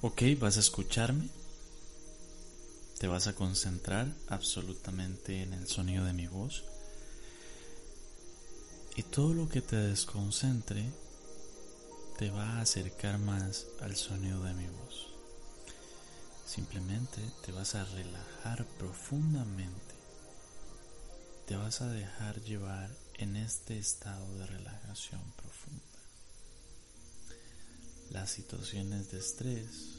Ok, vas a escucharme. Te vas a concentrar absolutamente en el sonido de mi voz. Y todo lo que te desconcentre te va a acercar más al sonido de mi voz. Simplemente te vas a relajar profundamente. Te vas a dejar llevar en este estado de relajación profunda. Las situaciones de estrés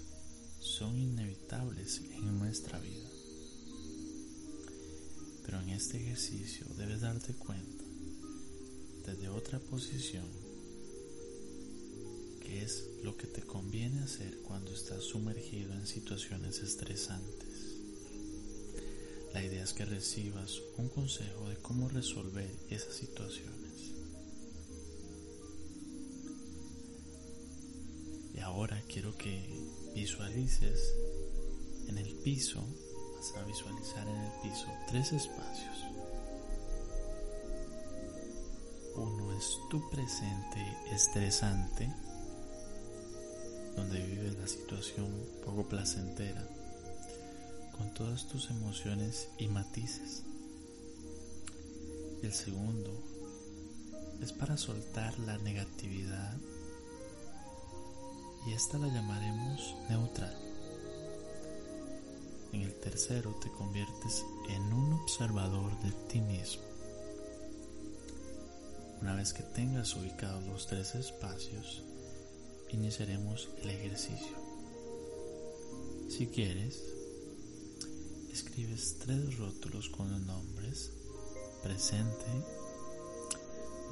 son inevitables en nuestra vida. Pero en este ejercicio debes darte cuenta desde otra posición que es lo que te conviene hacer cuando estás sumergido en situaciones estresantes. La idea es que recibas un consejo de cómo resolver esas situaciones. Ahora quiero que visualices en el piso, vas a visualizar en el piso tres espacios. Uno es tu presente estresante, donde vives la situación poco placentera, con todas tus emociones y matices. El segundo es para soltar la negatividad y esta la llamaremos neutral. En el tercero te conviertes en un observador de ti mismo. Una vez que tengas ubicados los tres espacios, iniciaremos el ejercicio. Si quieres, escribes tres rótulos con los nombres presente,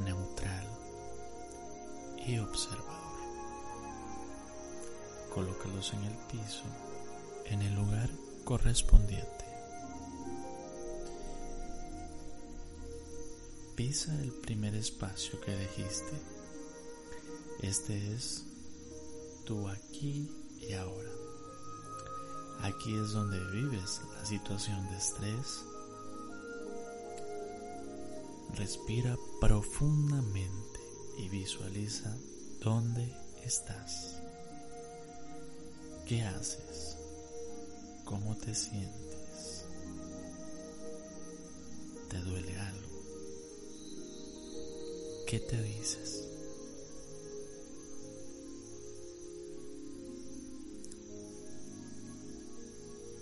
neutral y observador colócalos en el piso en el lugar correspondiente. Pisa el primer espacio que dijiste. Este es tu aquí y ahora. Aquí es donde vives la situación de estrés. Respira profundamente y visualiza dónde estás. ¿Qué haces? ¿Cómo te sientes? ¿Te duele algo? ¿Qué te dices?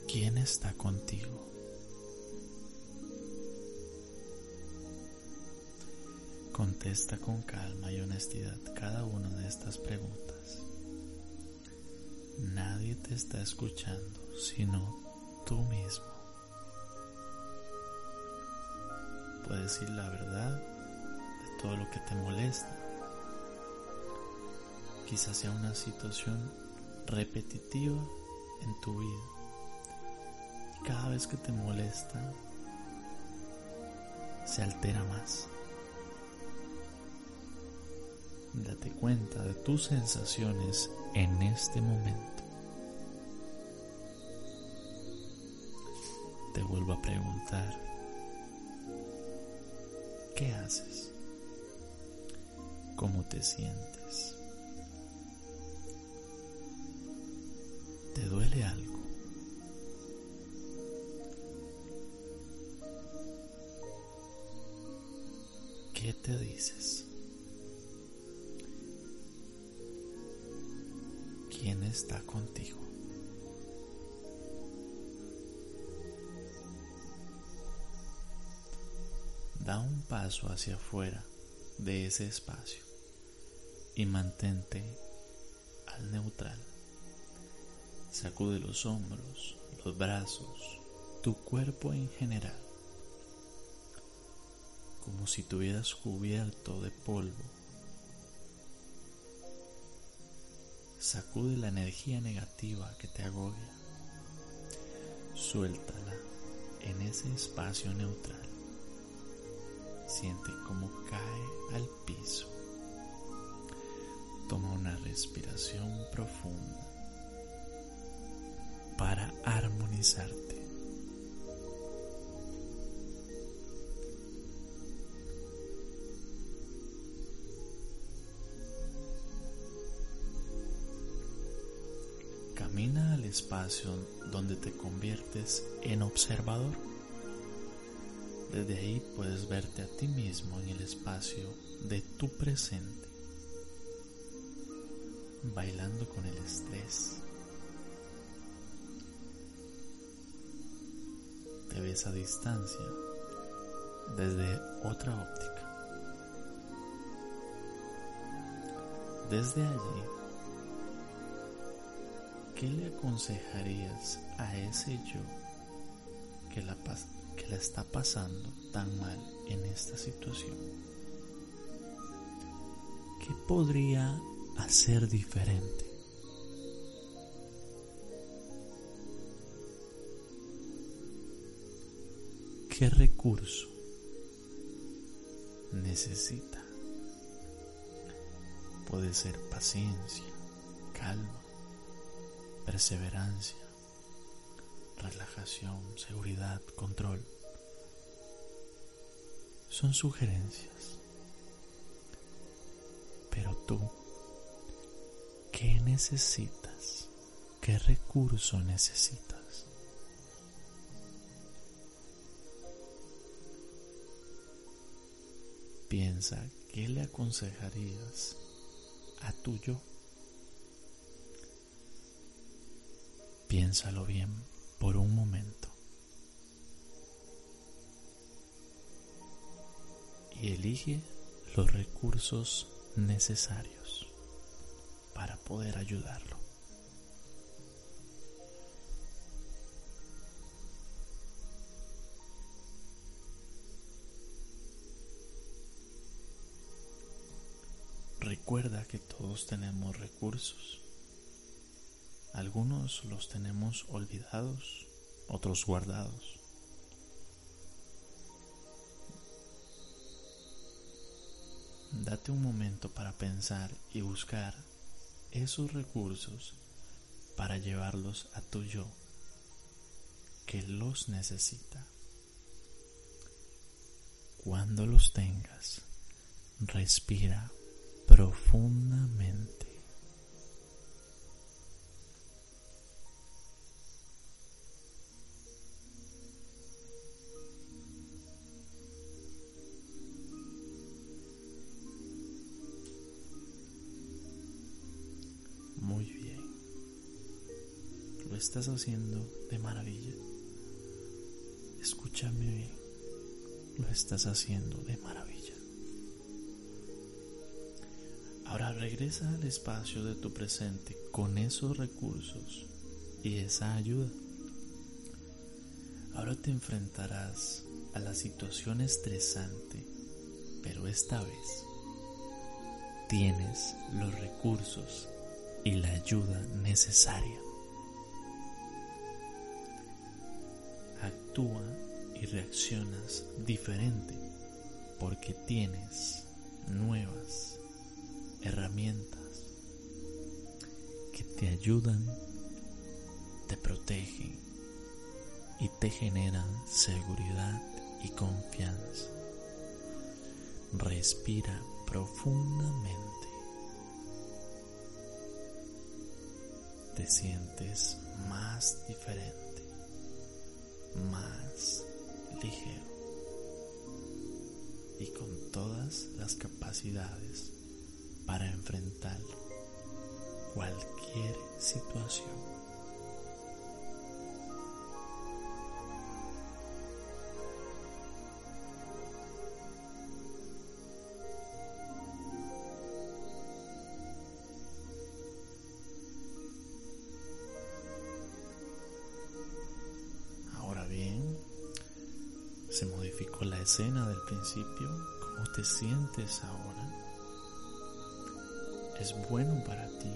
¿Quién está contigo? Contesta con calma y honestidad cada una de estas preguntas. Nadie te está escuchando sino tú mismo. Puedes decir la verdad de todo lo que te molesta. Quizás sea una situación repetitiva en tu vida. Cada vez que te molesta, se altera más. Date cuenta de tus sensaciones en este momento. Te vuelvo a preguntar, ¿qué haces? ¿Cómo te sientes? ¿Te duele algo? ¿Qué te dices? Está contigo. Da un paso hacia afuera de ese espacio y mantente al neutral. Sacude los hombros, los brazos, tu cuerpo en general, como si tuvieras cubierto de polvo Sacude la energía negativa que te agobia. Suéltala en ese espacio neutral. Siente cómo cae al piso. Toma una respiración profunda para armonizarte. Espacio donde te conviertes en observador. Desde ahí puedes verte a ti mismo en el espacio de tu presente, bailando con el estrés. Te ves a distancia desde otra óptica. Desde allí ¿qué le aconsejarías a ese yo que la, está pasando tan mal en esta situación? ¿Qué podría hacer diferente? ¿Qué recurso necesita? Puede ser paciencia, calma, perseverancia, relajación, seguridad, control. Son sugerencias. Pero tú, ¿qué necesitas? ¿Qué recurso necesitas? Piensa, ¿qué le aconsejarías a tu yo? Piénsalo bien por un momento. Y elige los recursos necesarios para poder ayudarlo. Recuerda que todos tenemos recursos algunos los tenemos olvidados, otros guardados. Date un momento para pensar y buscar esos recursos para llevarlos a tu yo que los necesita. Cuando los tengas, respira profundamente. Estás haciendo de maravilla. Escúchame bien, lo estás haciendo de maravilla. Ahora regresa al espacio de tu presente con esos recursos y esa ayuda. Ahora te enfrentarás a la situación estresante, pero esta vez tienes los recursos y la ayuda necesaria. Actúa y reaccionas diferente porque tienes nuevas herramientas que te ayudan, te protegen y te generan seguridad y confianza. Respira profundamente. Te sientes más diferente más ligero y con todas las capacidades para enfrentar cualquier situación. se modificó la escena del principio, cómo te sientes ahora, es bueno para ti.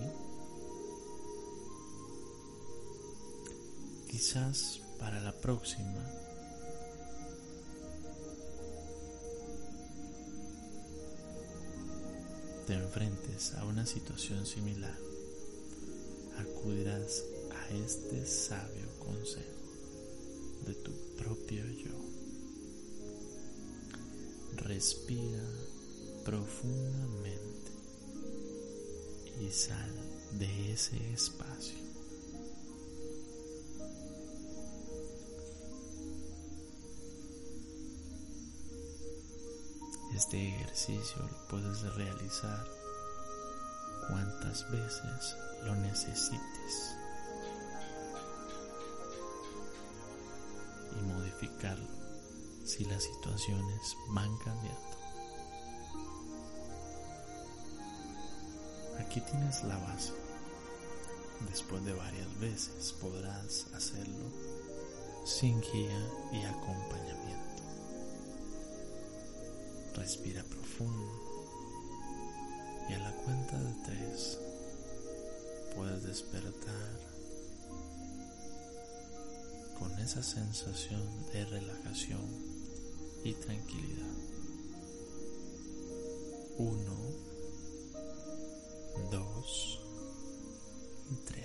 Quizás para la próxima te enfrentes a una situación similar, acudirás a este sabio consejo de tu propio yo. Respira profundamente y sal de ese espacio. Este ejercicio lo puedes realizar cuantas veces lo necesites y modificarlo si las situaciones van cambiando. Aquí tienes la base. Después de varias veces podrás hacerlo sin guía y acompañamiento. Respira profundo y a la cuenta de tres puedes despertar con esa sensación de relajación y tranquilidad. Uno, dos tres.